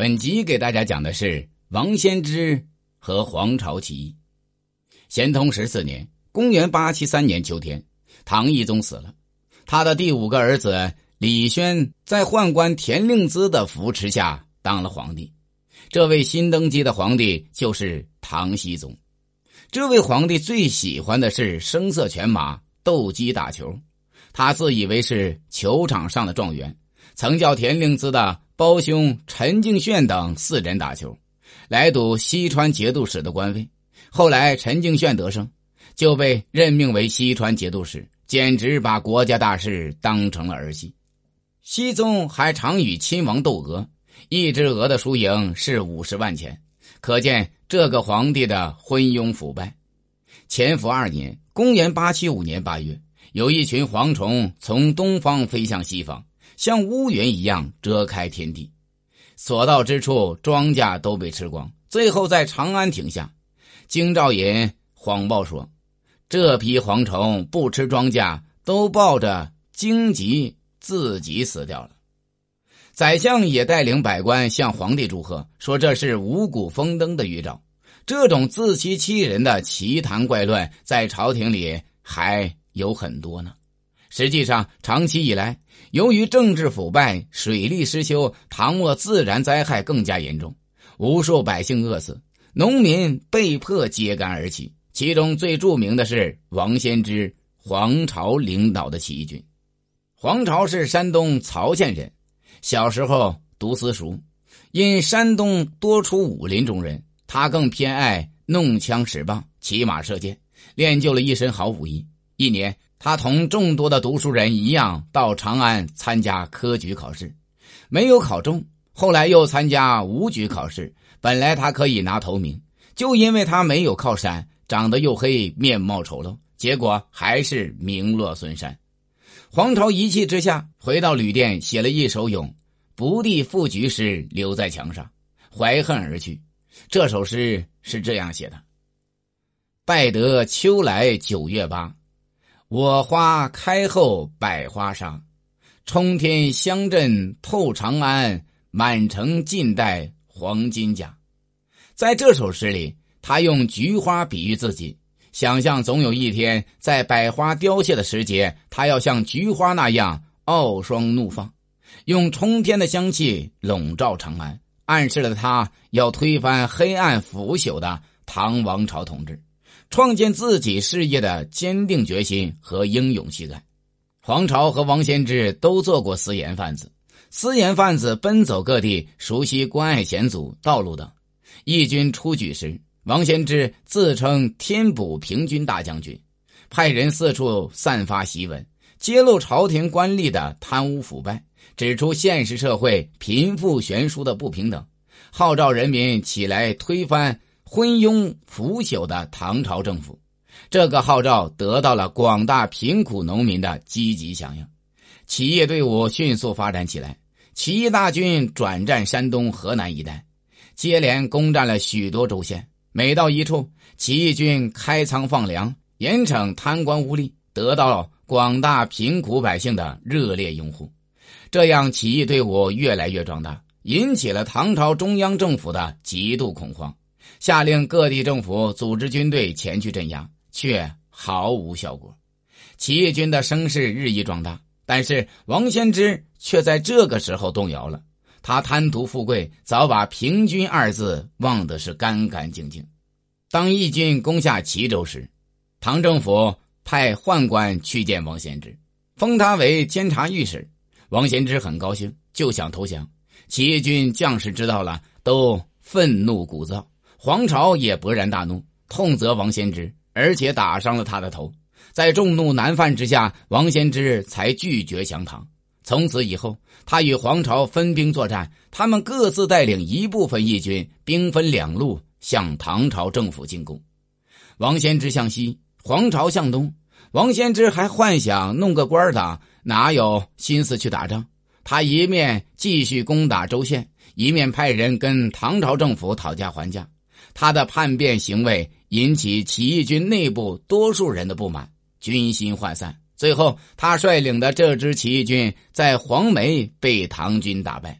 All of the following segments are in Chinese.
本集给大家讲的是王先知和黄巢起义。咸通十四年（公元873年）秋天，唐懿宗死了，他的第五个儿子李轩在宦官田令孜的扶持下当了皇帝。这位新登基的皇帝就是唐僖宗。这位皇帝最喜欢的是声色犬马、斗鸡打球，他自以为是球场上的状元，曾叫田令孜的胞兄陈敬炫等四人打球，来赌西川节度使的官位。后来陈敬炫得胜，就被任命为西川节度使，简直把国家大事当成了儿戏。熹宗还常与亲王斗鹅。一只鹅的输赢是五十万钱，可见这个皇帝的昏庸腐败。乾伏二年（公元875年）八月，有一群蝗虫从东方飞向西方，像乌云一样遮开天地，所到之处庄稼都被吃光，最后在长安停下。京兆尹谎报说，这批蝗虫不吃庄稼，都抱着荆棘自己死掉了。宰相也带领百官向皇帝祝贺，说这是五谷丰登的预兆。这种自欺欺人的奇谈怪论，在朝廷里还有很多呢。实际上，长期以来，由于政治腐败、水利失修，唐末自然灾害更加严重，无数百姓饿死，农民被迫揭竿而起。其中最著名的是王先知、黄巢领导的起义军。黄巢是山东曹县人。小时候读私塾，因山东多出武林中人，他更偏爱弄枪使棒、骑马射箭，练就了一身好武艺。一年，他同众多的读书人一样到长安参加科举考试，没有考中。后来又参加武举考试，本来他可以拿头名，就因为他没有靠山，长得又黑，面貌丑陋，结果还是名落孙山。黄巢一气之下，回到旅店，写了一首咏《不第赴举诗》，留在墙上，怀恨而去。这首诗是这样写的：“拜得秋来九月八，我花开后百花杀。冲天香阵透长安，满城尽带黄金甲。”在这首诗里，他用菊花比喻自己。想象总有一天，在百花凋谢的时节，他要像菊花那样傲霜怒放，用冲天的香气笼罩长安，暗示了他要推翻黑暗腐朽的唐王朝统治，创建自己事业的坚定决心和英勇气概。黄巢和王先之都做过私盐贩子，私盐贩子奔走各地，熟悉关隘险阻、道路等。义军出举时。王先之自称天补平军大将军，派人四处散发檄文，揭露朝廷官吏的贪污腐败，指出现实社会贫富悬殊的不平等，号召人民起来推翻昏庸腐朽的唐朝政府。这个号召得到了广大贫苦农民的积极响应，起义队伍迅速发展起来。起义大军转战山东、河南一带，接连攻占了许多州县。每到一处，起义军开仓放粮，严惩贪官污吏，得到了广大贫苦百姓的热烈拥护。这样，起义队伍越来越壮大，引起了唐朝中央政府的极度恐慌，下令各地政府组织军队前去镇压，却毫无效果。起义军的声势日益壮大，但是王先之却在这个时候动摇了。他贪图富贵，早把“平均”二字忘得是干干净净。当义军攻下齐州时，唐政府派宦官去见王先之，封他为监察御史。王先之很高兴，就想投降。起义军将士知道了，都愤怒鼓噪。黄巢也勃然大怒，痛责王先之，而且打伤了他的头。在众怒难犯之下，王先之才拒绝降唐。从此以后，他与黄巢分兵作战，他们各自带领一部分义军，兵分两路向唐朝政府进攻。王先知向西，黄巢向东。王先知还幻想弄个官当，哪有心思去打仗？他一面继续攻打州县，一面派人跟唐朝政府讨价还价。他的叛变行为引起起义军内部多数人的不满，军心涣散。最后，他率领的这支起义军在黄梅被唐军打败。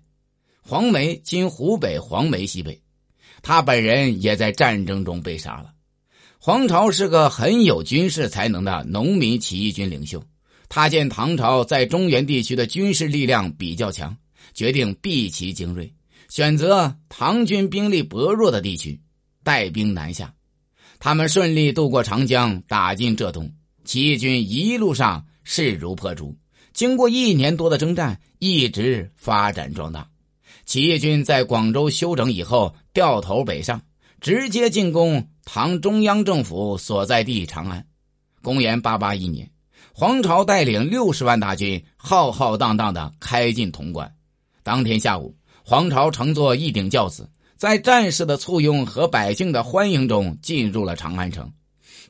黄梅今湖北黄梅西北，他本人也在战争中被杀了。黄巢是个很有军事才能的农民起义军领袖，他见唐朝在中原地区的军事力量比较强，决定避其精锐，选择唐军兵力薄弱的地区，带兵南下。他们顺利渡过长江，打进浙东。起义军一路上势如破竹，经过一年多的征战，一直发展壮大。起义军在广州休整以后，掉头北上，直接进攻唐中央政府所在地长安。公元八八一年，黄巢带领六十万大军，浩浩荡荡的开进潼关。当天下午，黄巢乘坐一顶轿子，在战士的簇拥和百姓的欢迎中进入了长安城。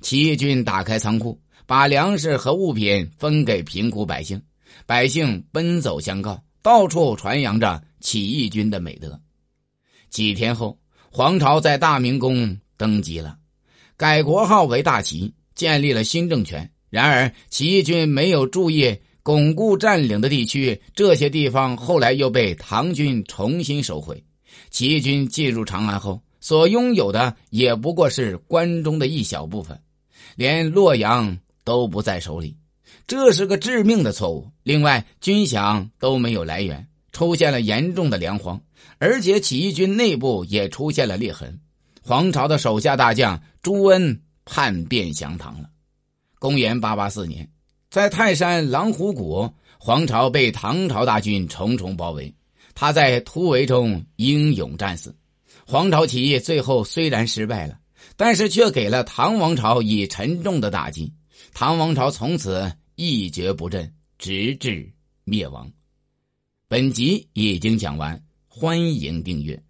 起义军打开仓库。把粮食和物品分给贫苦百姓，百姓奔走相告，到处传扬着起义军的美德。几天后，黄巢在大明宫登基了，改国号为大齐，建立了新政权。然而，起义军没有注意巩固占领的地区，这些地方后来又被唐军重新收回。起义军进入长安后，所拥有的也不过是关中的一小部分，连洛阳。都不在手里，这是个致命的错误。另外，军饷都没有来源，出现了严重的粮荒，而且起义军内部也出现了裂痕。黄巢的手下大将朱温叛变降唐了。公元八八四年，在泰山狼虎谷，黄巢被唐朝大军重重包围，他在突围中英勇战死。黄巢起义最后虽然失败了，但是却给了唐王朝以沉重的打击。唐王朝从此一蹶不振，直至灭亡。本集已经讲完，欢迎订阅。